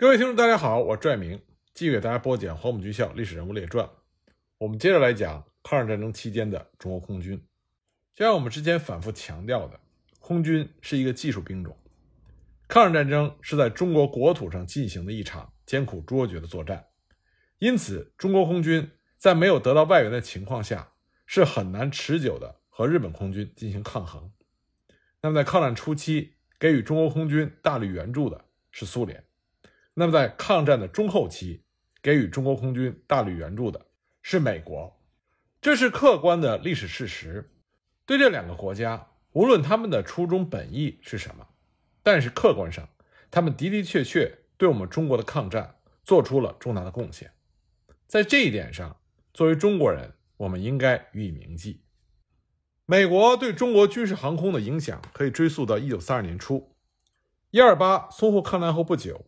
各位听众，大家好，我是拽明继续给大家播讲黄埔军校历史人物列传。我们接着来讲抗日战争期间的中国空军。就像我们之前反复强调的，空军是一个技术兵种。抗日战争是在中国国土上进行的一场艰苦卓绝的作战，因此中国空军在没有得到外援的情况下，是很难持久的和日本空军进行抗衡。那么在抗战初期，给予中国空军大力援助的是苏联。那么，在抗战的中后期，给予中国空军大力援助的是美国，这是客观的历史事实。对这两个国家，无论他们的初衷本意是什么，但是客观上，他们的的确确对我们中国的抗战做出了重大的贡献。在这一点上，作为中国人，我们应该予以铭记。美国对中国军事航空的影响可以追溯到一九三二年初，一二八淞沪抗战后不久。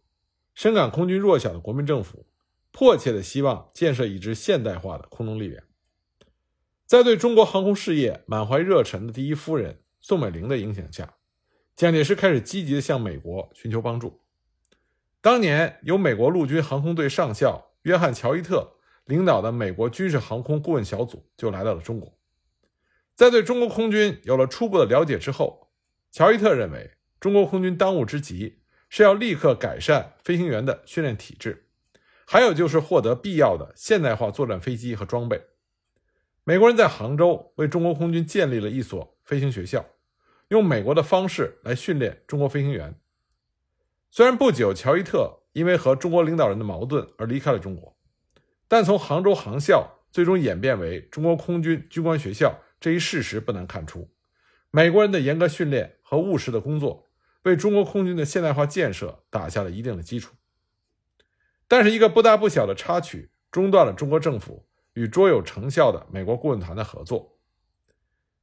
深感空军弱小的国民政府，迫切的希望建设一支现代化的空中力量。在对中国航空事业满怀热忱的第一夫人宋美龄的影响下，蒋介石开始积极的向美国寻求帮助。当年由美国陆军航空队上校约翰·乔伊特领导的美国军事航空顾问小组就来到了中国。在对中国空军有了初步的了解之后，乔伊特认为中国空军当务之急。是要立刻改善飞行员的训练体制，还有就是获得必要的现代化作战飞机和装备。美国人在杭州为中国空军建立了一所飞行学校，用美国的方式来训练中国飞行员。虽然不久乔伊特因为和中国领导人的矛盾而离开了中国，但从杭州航校最终演变为中国空军军官学校这一事实不难看出，美国人的严格训练和务实的工作。为中国空军的现代化建设打下了一定的基础，但是一个不大不小的插曲中断了中国政府与卓有成效的美国顾问团的合作。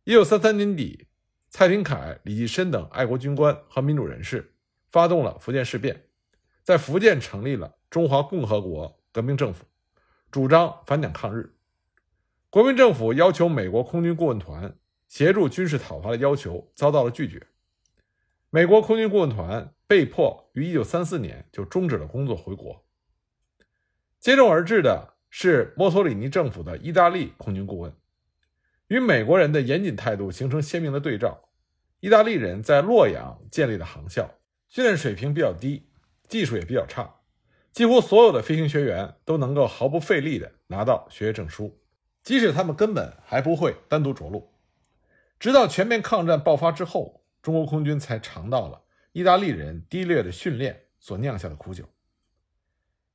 一九三三年底，蔡廷锴、李济深等爱国军官和民主人士发动了福建事变，在福建成立了中华共和国革命政府，主张反蒋抗日。国民政府要求美国空军顾问团协助军事讨伐的要求遭到了拒绝。美国空军顾问团被迫于1934年就终止了工作，回国。接踵而至的是墨索里尼政府的意大利空军顾问，与美国人的严谨态度形成鲜明的对照。意大利人在洛阳建立的航校，训练水平比较低，技术也比较差，几乎所有的飞行学员都能够毫不费力地拿到学业证书，即使他们根本还不会单独着陆。直到全面抗战爆发之后。中国空军才尝到了意大利人低劣的训练所酿下的苦酒。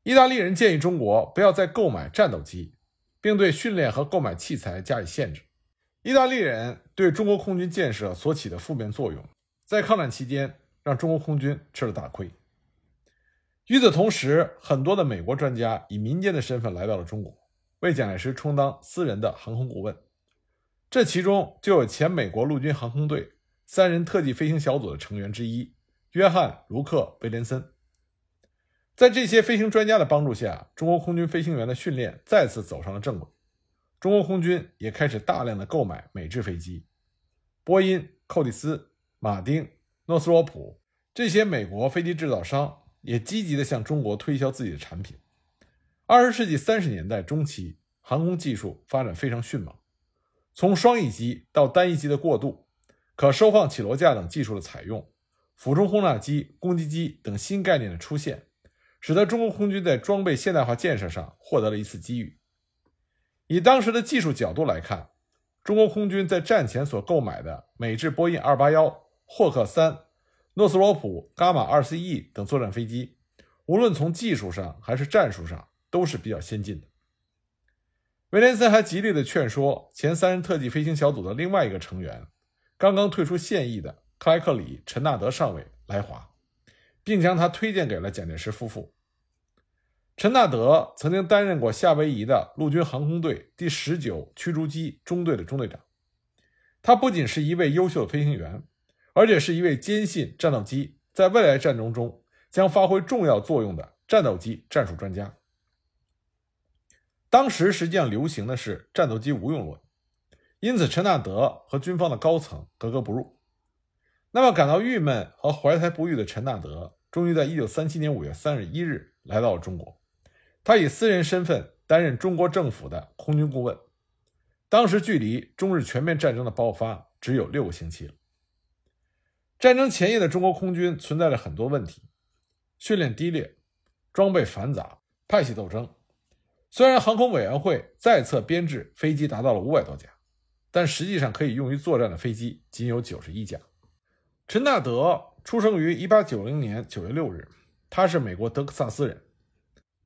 意大利人建议中国不要再购买战斗机，并对训练和购买器材加以限制。意大利人对中国空军建设所起的负面作用，在抗战期间让中国空军吃了大亏。与此同时，很多的美国专家以民间的身份来到了中国，为蒋介石充当私人的航空顾问。这其中就有前美国陆军航空队。三人特技飞行小组的成员之一约翰·卢克·威廉森，在这些飞行专家的帮助下，中国空军飞行员的训练再次走上了正轨。中国空军也开始大量的购买美制飞机，波音、寇蒂斯、马丁、诺斯罗普这些美国飞机制造商也积极的向中国推销自己的产品。二十世纪三十年代中期，航空技术发展非常迅猛，从双翼机到单翼机的过渡。可收放起落架等技术的采用，俯冲轰炸机、攻击机等新概念的出现，使得中国空军在装备现代化建设上获得了一次机遇。以当时的技术角度来看，中国空军在战前所购买的美制波音281、霍克三、诺斯罗普、伽马 2CE 等作战飞机，无论从技术上还是战术上都是比较先进的。威廉森还极力的劝说前三人特技飞行小组的另外一个成员。刚刚退出现役的克莱克里·陈纳德上尉来华，并将他推荐给了蒋介石夫妇。陈纳德曾经担任过夏威夷的陆军航空队第十九驱逐机中队的中队长，他不仅是一位优秀的飞行员，而且是一位坚信战斗机在未来战争中将发挥重要作用的战斗机战术专家。当时实际上流行的是战斗机无用论。因此，陈纳德和军方的高层格格不入。那么，感到郁闷和怀才不遇的陈纳德终于在1937年5月31日来到了中国。他以私人身份担任中国政府的空军顾问。当时距离中日全面战争的爆发只有六个星期了。战争前夜的中国空军存在着很多问题：训练低劣、装备繁杂、派系斗争。虽然航空委员会再次编制飞机达到了五百多架，但实际上可以用于作战的飞机仅有九十一架。陈纳德出生于一八九零年九月六日，他是美国德克萨斯人。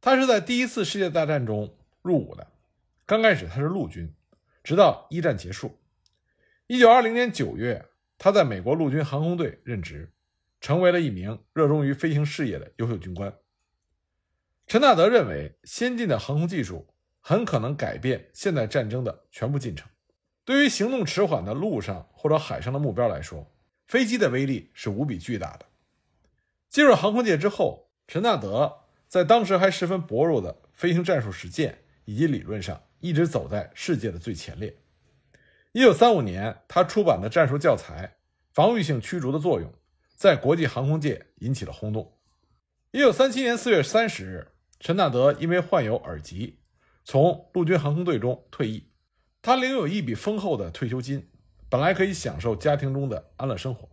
他是在第一次世界大战中入伍的，刚开始他是陆军。直到一战结束，一九二零年九月，他在美国陆军航空队任职，成为了一名热衷于飞行事业的优秀军官。陈纳德认为，先进的航空技术很可能改变现代战争的全部进程。对于行动迟缓的陆上或者海上的目标来说，飞机的威力是无比巨大的。进入航空界之后，陈纳德在当时还十分薄弱的飞行战术实践以及理论上。一直走在世界的最前列。一九三五年，他出版的战术教材《防御性驱逐的作用》在国际航空界引起了轰动。一九三七年四月三十日，陈纳德因为患有耳疾，从陆军航空队中退役。他领有一笔丰厚的退休金，本来可以享受家庭中的安乐生活，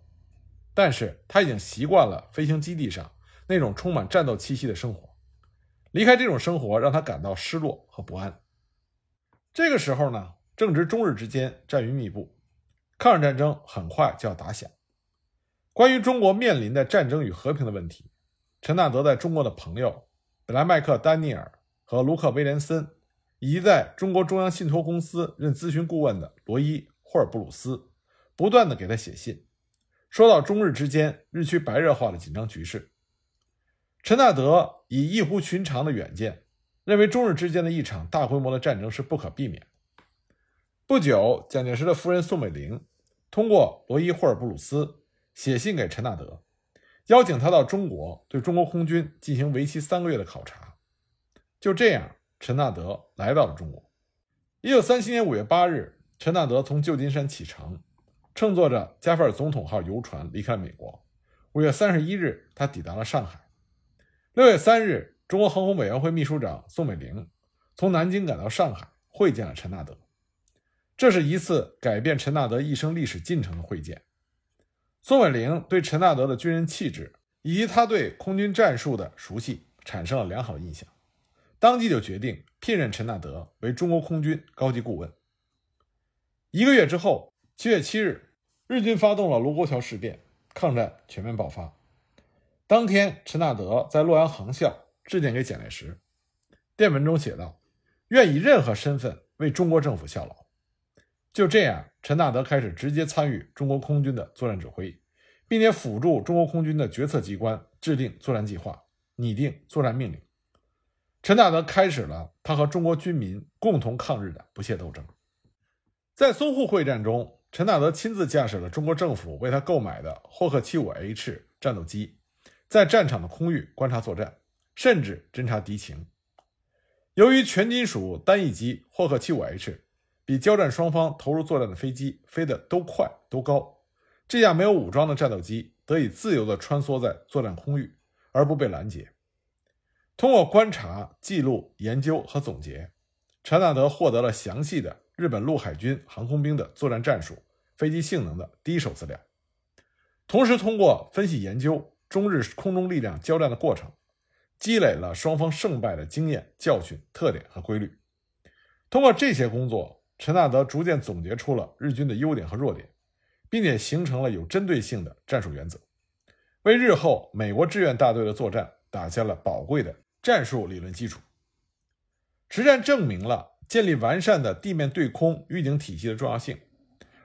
但是他已经习惯了飞行基地上那种充满战斗气息的生活。离开这种生活，让他感到失落和不安。这个时候呢，正值中日之间战云密布，抗日战争很快就要打响。关于中国面临的战争与和平的问题，陈纳德在中国的朋友本莱麦克·丹尼尔和卢克·威廉森，以及在中国中央信托公司任咨询顾问的罗伊·霍尔布鲁斯，不断的给他写信，说到中日之间日趋白热化的紧张局势。陈纳德以异乎寻常的远见。认为中日之间的一场大规模的战争是不可避免。不久，蒋介石的夫人宋美龄通过罗伊·霍尔布鲁斯写信给陈纳德，邀请他到中国对中国空军进行为期三个月的考察。就这样，陈纳德来到了中国。一九三七年五月八日，陈纳德从旧金山启程，乘坐着加菲尔总统号游船离开美国。五月三十一日，他抵达了上海。六月三日。中国航空委员会秘书长宋美龄从南京赶到上海，会见了陈纳德。这是一次改变陈纳德一生历史进程的会见。宋美龄对陈纳德的军人气质以及他对空军战术的熟悉产生了良好印象，当即就决定聘任陈纳德为中国空军高级顾问。一个月之后，七月七日，日军发动了卢沟桥事变，抗战全面爆发。当天，陈纳德在洛阳航校。致电给蒋介石，电文中写道：“愿以任何身份为中国政府效劳。”就这样，陈纳德开始直接参与中国空军的作战指挥，并且辅助中国空军的决策机关制定作战计划、拟定作战命令。陈纳德开始了他和中国军民共同抗日的不懈斗争。在淞沪会战中，陈纳德亲自驾驶了中国政府为他购买的霍克 75H 战斗机，在战场的空域观察作战。甚至侦察敌情。由于全金属单翼机霍克 75H 比交战双方投入作战的飞机飞得都快都高，这架没有武装的战斗机得以自由地穿梭在作战空域，而不被拦截。通过观察、记录、研究和总结，陈纳德获得了详细的日本陆海军航空兵的作战战术、飞机性能的第一手资料，同时通过分析研究中日空中力量交战的过程。积累了双方胜败的经验、教训、特点和规律。通过这些工作，陈纳德逐渐总结出了日军的优点和弱点，并且形成了有针对性的战术原则，为日后美国志愿大队的作战打下了宝贵的战术理论基础。实战证明了建立完善的地面对空预警体系的重要性，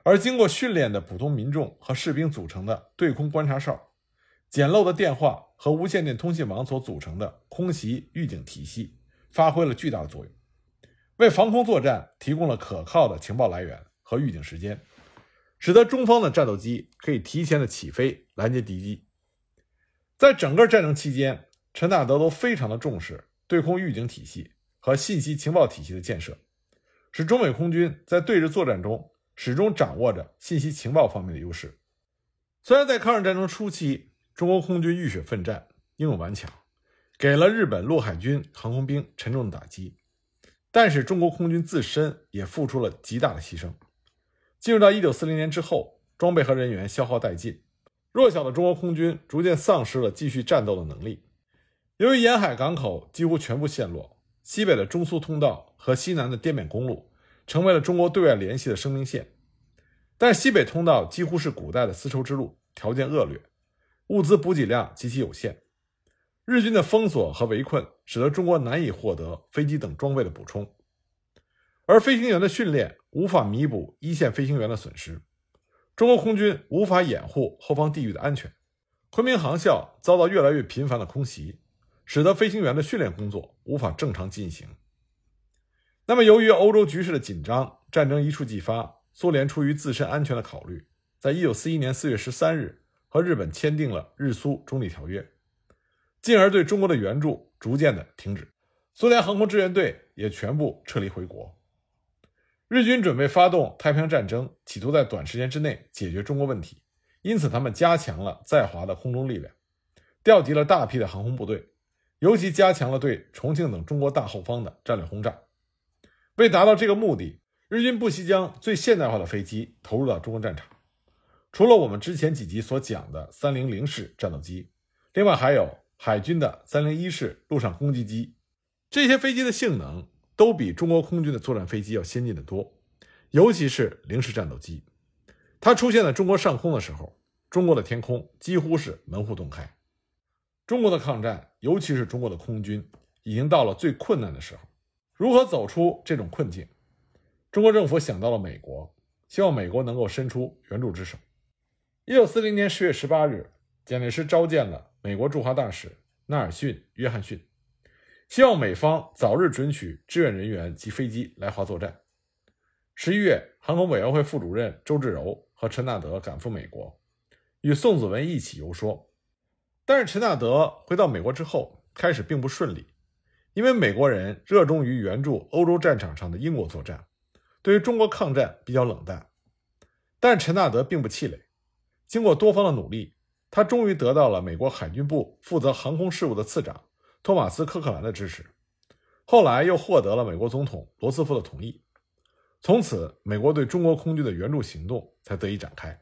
而经过训练的普通民众和士兵组成的对空观察哨。简陋的电话和无线电通信网所组成的空袭预警体系发挥了巨大的作用，为防空作战提供了可靠的情报来源和预警时间，使得中方的战斗机可以提前的起飞拦截敌机。在整个战争期间，陈纳德都非常的重视对空预警体系和信息情报体系的建设，使中美空军在对日作战中始终掌握着信息情报方面的优势。虽然在抗日战争初期，中国空军浴血奋战，英勇顽强，给了日本陆海军航空兵沉重的打击。但是中国空军自身也付出了极大的牺牲。进入到1940年之后，装备和人员消耗殆尽，弱小的中国空军逐渐丧失了继续战斗的能力。由于沿海港口几乎全部陷落，西北的中苏通道和西南的滇缅公路成为了中国对外联系的生命线。但西北通道几乎是古代的丝绸之路，条件恶劣，物资补给量极其有限。日军的封锁和围困使得中国难以获得飞机等装备的补充，而飞行员的训练无法弥补一线飞行员的损失，中国空军无法掩护后方地域的安全。昆明航校遭到越来越频繁的空袭，使得飞行员的训练工作无法正常进行。那么，由于欧洲局势的紧张，战争一触即发。苏联出于自身安全的考虑，在一九四一年四月十三日和日本签订了日苏中立条约，进而对中国的援助逐渐的停止。苏联航空志愿队也全部撤离回国。日军准备发动太平洋战争，企图在短时间之内解决中国问题，因此他们加强了在华的空中力量，调集了大批的航空部队，尤其加强了对重庆等中国大后方的战略轰炸。为达到这个目的。日军不惜将最现代化的飞机投入到中国战场，除了我们之前几集所讲的三零零式战斗机，另外还有海军的三零一式陆上攻击机。这些飞机的性能都比中国空军的作战飞机要先进的多，尤其是零式战斗机。它出现在中国上空的时候，中国的天空几乎是门户洞开。中国的抗战，尤其是中国的空军，已经到了最困难的时候。如何走出这种困境？中国政府想到了美国，希望美国能够伸出援助之手。一九四零年十月十八日，蒋介石召见了美国驻华大使纳尔逊·约翰逊，希望美方早日准许志愿人员及飞机来华作战。十一月，航空委员会副主任周至柔和陈纳德赶赴美国，与宋子文一起游说。但是陈纳德回到美国之后，开始并不顺利，因为美国人热衷于援助欧洲战场上的英国作战。对于中国抗战比较冷淡，但是陈纳德并不气馁。经过多方的努力，他终于得到了美国海军部负责航空事务的次长托马斯·科克兰的支持。后来又获得了美国总统罗斯福的同意。从此，美国对中国空军的援助行动才得以展开。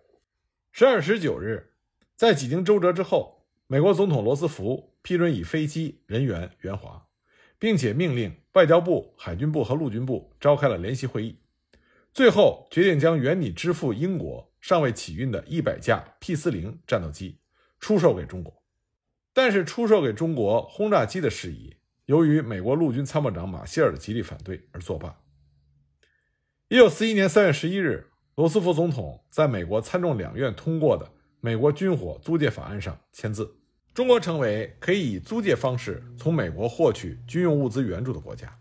十二月十九日，在几经周折之后，美国总统罗斯福批准以飞机、人员援华，并且命令外交部、海军部和陆军部召开了联席会议。最后决定将原拟支付英国尚未起运的一百架 P 四零战斗机出售给中国，但是出售给中国轰炸机的事宜，由于美国陆军参谋长马歇尔的极力反对而作罢。一九四一年三月十一日，罗斯福总统在美国参众两院通过的《美国军火租借法案》上签字，中国成为可以以租借方式从美国获取军用物资援助的国家。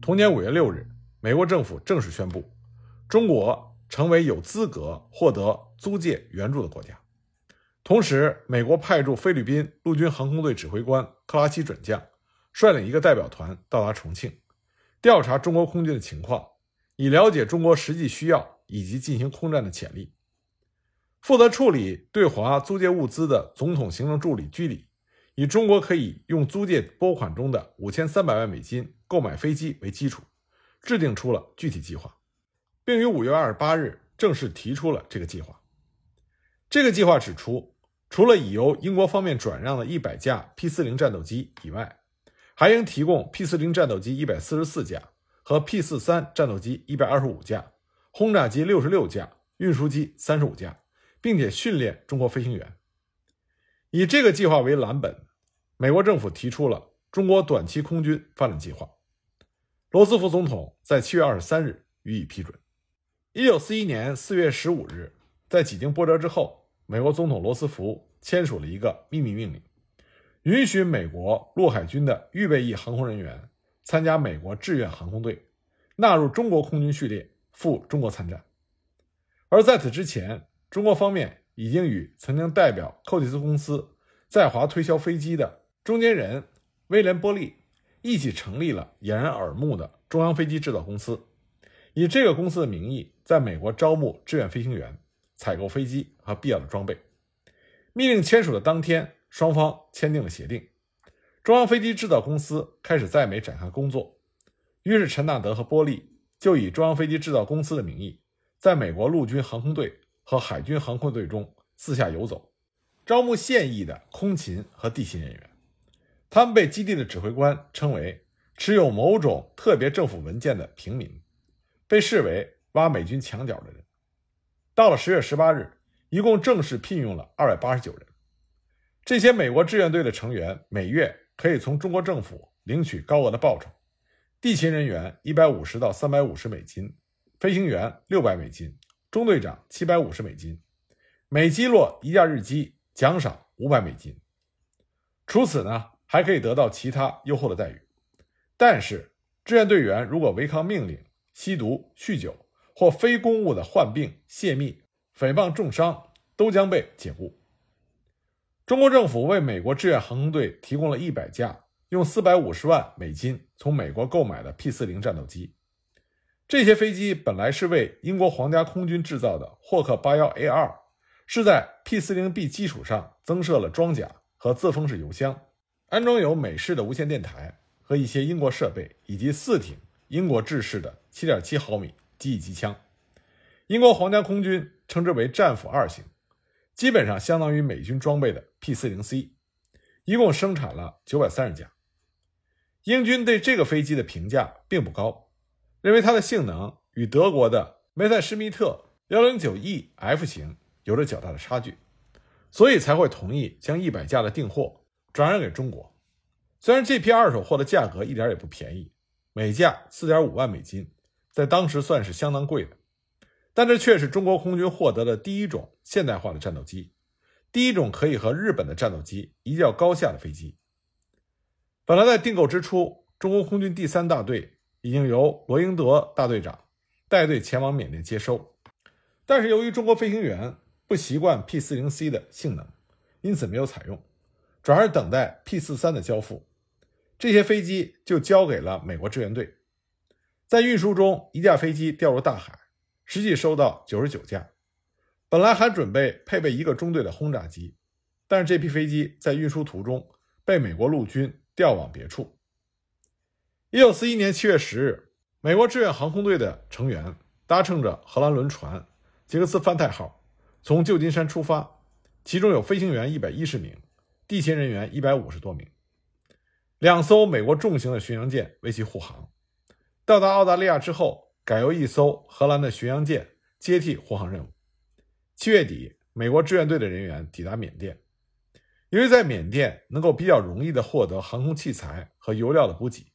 同年五月六日，美国政府正式宣布。中国成为有资格获得租借援助的国家。同时，美国派驻菲律宾陆军航空队指挥官克拉奇准将率领一个代表团到达重庆，调查中国空军的情况，以了解中国实际需要以及进行空战的潜力。负责处理对华租借物资的总统行政助理居里，以中国可以用租借拨款中的五千三百万美金购买飞机为基础，制定出了具体计划。并于五月二十八日正式提出了这个计划。这个计划指出，除了已由英国方面转让的一百架 P 四零战斗机以外，还应提供 P 四零战斗机一百四十四架和 P 四三战斗机一百二十五架，轰炸机六十六架，运输机三十五架，并且训练中国飞行员。以这个计划为蓝本，美国政府提出了中国短期空军发展计划。罗斯福总统在七月二十三日予以批准。一九四一年四月十五日，在几经波折之后，美国总统罗斯福签署了一个秘密命令，允许美国陆海军的预备役航空人员参加美国志愿航空队，纳入中国空军序列，赴中国参战。而在此之前，中国方面已经与曾经代表寇蒂斯公司在华推销飞机的中间人威廉波利一起成立了掩人耳目的中央飞机制造公司。以这个公司的名义，在美国招募志愿飞行员，采购飞机和必要的装备。命令签署的当天，双方签订了协定，中央飞机制造公司开始在美展开工作。于是，陈纳德和波利就以中央飞机制造公司的名义，在美国陆军航空队和海军航空队中四下游走，招募现役的空勤和地勤人员。他们被基地的指挥官称为持有某种特别政府文件的平民，被视为挖美军墙角的人。到了十月十八日，一共正式聘用了二百八十九人。这些美国志愿队的成员每月可以从中国政府领取高额的报酬。地勤人员一百五十到三百五十美金，飞行员六百美金，中队长七百五十美金，每击落一架日机奖赏五百美金。除此呢，还可以得到其他优厚的待遇。但是，志愿队员如果违抗命令、吸毒、酗酒或非公务的患病、泄密、诽谤、重伤，都将被解雇。中国政府为美国志愿航空队提供了一百架。用四百五十万美金从美国购买的 P 四零战斗机，这些飞机本来是为英国皇家空军制造的霍克八幺 A 二，是在 P 四零 B 基础上增设了装甲和自封式油箱，安装有美式的无线电台和一些英国设备，以及四挺英国制式的七点七毫米机翼机枪。英国皇家空军称之为战斧二型，基本上相当于美军装备的 P 四零 C，一共生产了九百三十架。英军对这个飞机的评价并不高，认为它的性能与德国的梅塞施密特 109E-F 型有着较大的差距，所以才会同意将一百架的订货转让给中国。虽然这批二手货的价格一点也不便宜，每架4.5万美金，在当时算是相当贵的，但这却是中国空军获得的第一种现代化的战斗机，第一种可以和日本的战斗机一较高下的飞机。本来在订购之初，中国空军第三大队已经由罗英德大队长带队前往缅甸接收，但是由于中国飞行员不习惯 P-40C 的性能，因此没有采用，转而等待 P-43 的交付。这些飞机就交给了美国志愿队。在运输中，一架飞机掉入大海，实际收到九十九架。本来还准备配备一个中队的轰炸机，但是这批飞机在运输途中被美国陆军。调往别处。一九四一年七月十日，美国志愿航空队的成员搭乘着荷兰轮船“杰克斯范泰号”从旧金山出发，其中有飞行员一百一十名，地勤人员一百五十多名。两艘美国重型的巡洋舰为其护航。到达澳大利亚之后，改由一艘荷兰的巡洋舰接替护航任务。七月底，美国志愿队的人员抵达缅甸。由于在缅甸能够比较容易地获得航空器材和油料的补给，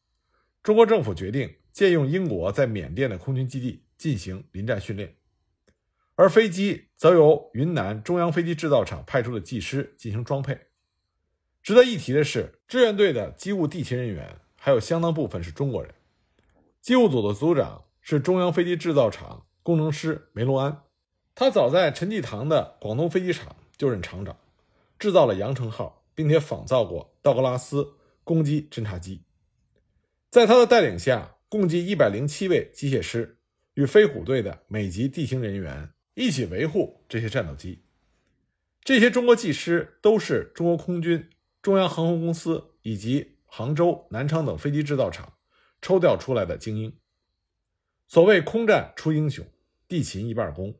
中国政府决定借用英国在缅甸的空军基地进行临战训练，而飞机则由云南中央飞机制造厂派出的技师进行装配。值得一提的是，志愿队的机务地勤人员还有相当部分是中国人。机务组的组长是中央飞机制造厂工程师梅罗安，他早在陈济棠的广东飞机场就任厂长。制造了羊城号，并且仿造过道格拉斯攻击侦察机。在他的带领下，共计一百零七位机械师与飞虎队的美籍地勤人员一起维护这些战斗机。这些中国技师都是中国空军中央航空公司以及杭州、南昌等飞机制造厂抽调出来的精英。所谓空战出英雄，地勤一半功。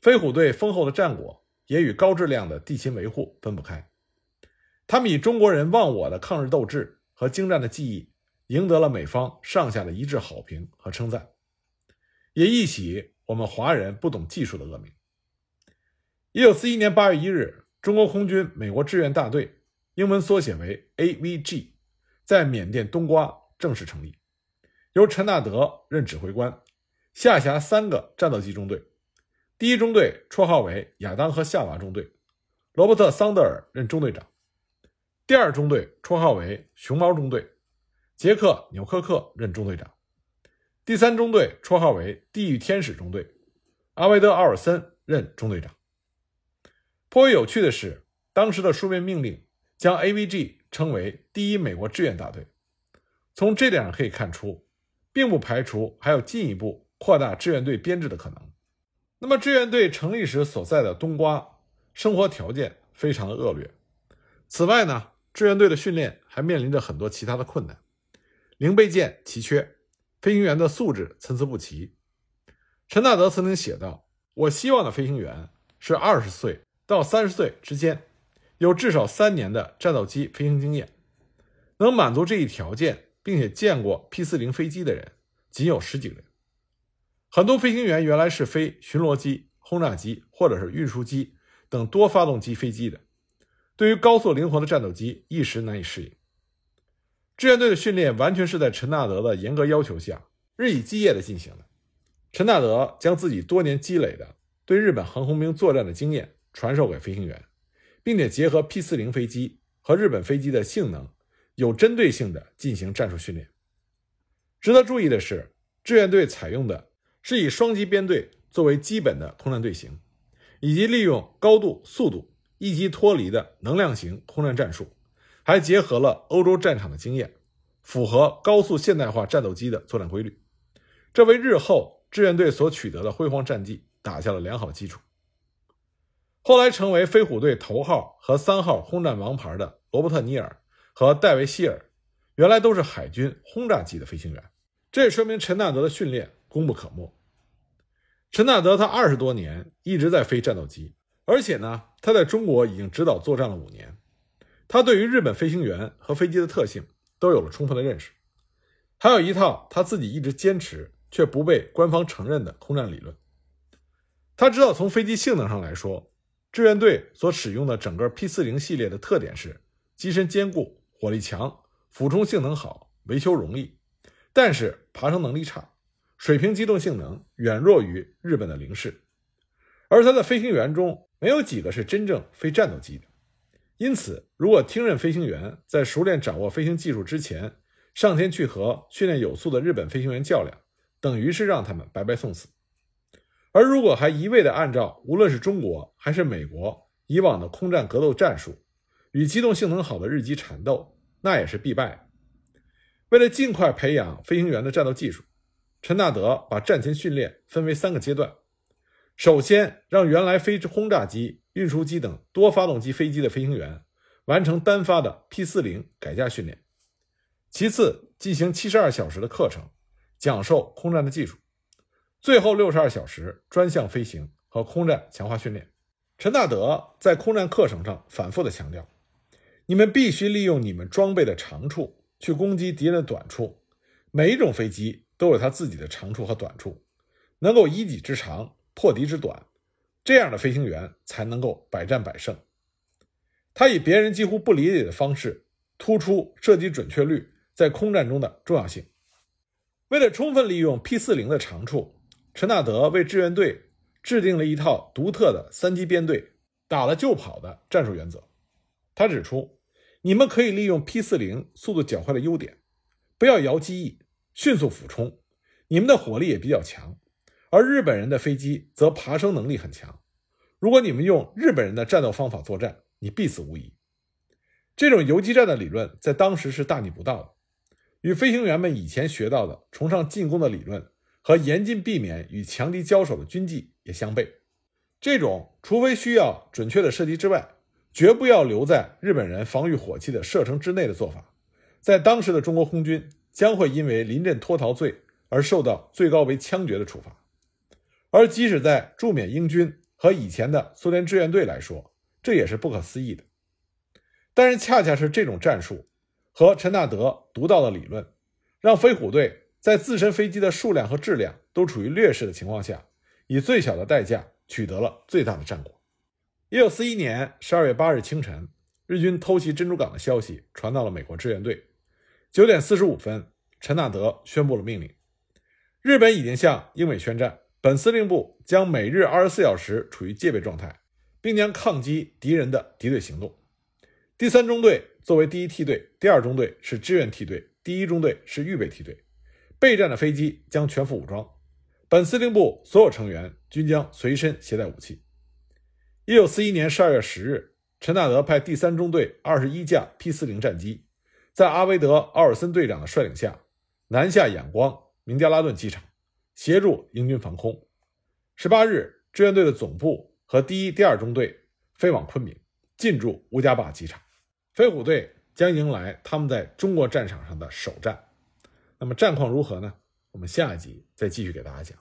飞虎队丰厚的战果。也与高质量的地勤维护分不开。他们以中国人忘我的抗日斗志和精湛的技艺，赢得了美方上下的一致好评和称赞，也一洗我们华人不懂技术的恶名。一九四一年八月一日，中国空军美国志愿大队（英文缩写为 AVG） 在缅甸冬瓜正式成立，由陈纳德任指挥官，下辖三个战斗机中队。第一中队绰号为亚当和夏娃中队，罗伯特·桑德尔任中队长。第二中队绰号为熊猫中队，杰克·纽科克任中队长。第三中队绰号为地狱天使中队，阿维德·奥尔森任中队长。颇为有趣的是，当时的书面命令将 AVG 称为第一美国志愿大队。从这点上可以看出，并不排除还有进一步扩大志愿队编制的可能。那么，志愿队成立时所在的冬瓜生活条件非常的恶劣，此外呢，志愿队的训练还面临着很多其他的困难，零备件奇缺，飞行员的素质参差不齐。陈纳德曾经写道：“我希望的飞行员是二十岁到三十岁之间，有至少三年的战斗机飞行经验。能满足这一条件，并且见过 P 四零飞机的人，仅有十几人。很多飞行员原来是飞巡逻机、轰炸机或者是运输机等多发动机飞机的，对于高速灵活的战斗机一时难以适应。志愿队的训练完全是在陈纳德的严格要求下，日以继夜的进行的。陈纳德将自己多年积累的对日本航空兵作战的经验传授给飞行员，并且结合 P 四零飞机和日本飞机的性能，有针对性的进行战术训练。值得注意的是，志愿队采用的是以双机编队作为基本的空战队形，以及利用高度、速度、一机脱离的能量型空战战术，还结合了欧洲战场的经验，符合高速现代化战斗机的作战规律。这为日后。志愿队所取得的辉煌战绩打下了良好基础。后来成为飞虎队头号和三号轰战王牌的罗伯特·尼尔和戴维·希尔，原来都是海军轰炸机的飞行员。这也说明陈纳德的训练功不可没。陈纳德他二十多年一直在飞战斗机，而且呢，他在中国已经指导作战了五年。他对于日本飞行员和飞机的特性都有了充分的认识，还有一套他自己一直坚持。却不被官方承认的空战理论。他知道，从飞机性能上来说，志愿队所使用的整个 P 四零系列的特点是机身坚固、火力强、俯冲性能好、维修容易，但是爬升能力差，水平机动性能远弱于日本的零式。而他的飞行员中没有几个是真正飞战斗机的，因此，如果听任飞行员在熟练掌握飞行技术之前上天去和训练有素的日本飞行员较量，等于是让他们白白送死，而如果还一味地按照无论是中国还是美国以往的空战格斗战术，与机动性能好的日机缠斗，那也是必败。为了尽快培养飞行员的战斗技术，陈纳德把战前训练分为三个阶段：首先，让原来飞轰炸机、运输机等多发动机飞机的飞行员完成单发的 P 四零改架训练；其次，进行七十二小时的课程。讲授空战的技术，最后六十二小时专项飞行和空战强化训练。陈纳德在空战课程上反复的强调：你们必须利用你们装备的长处去攻击敌人的短处。每一种飞机都有它自己的长处和短处，能够以己之长破敌之短，这样的飞行员才能够百战百胜。他以别人几乎不理解的方式突出射击准确率在空战中的重要性。为了充分利用 P 四零的长处，陈纳德为志愿队制定了一套独特的三机编队、打了就跑的战术原则。他指出，你们可以利用 P 四零速度较快的优点，不要摇机翼，迅速俯冲。你们的火力也比较强，而日本人的飞机则爬升能力很强。如果你们用日本人的战斗方法作战，你必死无疑。这种游击战的理论在当时是大逆不道的。与飞行员们以前学到的崇尚进攻的理论和严禁避免与强敌交手的军纪也相悖。这种除非需要准确的射击之外，绝不要留在日本人防御火器的射程之内的做法，在当时的中国空军将会因为临阵脱逃罪而受到最高为枪决的处罚。而即使在驻缅英军和以前的苏联志愿队来说，这也是不可思议的。但是，恰恰是这种战术。和陈纳德独到的理论，让飞虎队在自身飞机的数量和质量都处于劣势的情况下，以最小的代价取得了最大的战果。一九四一年十二月八日清晨，日军偷袭珍珠港的消息传到了美国志愿队。九点四十五分，陈纳德宣布了命令：日本已经向英美宣战，本司令部将每日二十四小时处于戒备状态，并将抗击敌人的敌对行动。第三中队作为第一梯队，第二中队是支援梯队，第一中队是预备梯队。备战的飞机将全副武装，本司令部所有成员均将随身携带武器。一九四一年十二月十日，陈纳德派第三中队二十一架 P 四零战机，在阿维德·奥尔森队长的率领下，南下仰光明加拉顿机场，协助英军防空。十八日，志愿队的总部和第一、第二中队飞往昆明，进驻乌家坝机场。飞虎队将迎来他们在中国战场上的首战。那么战况如何呢？我们下一集再继续给大家讲。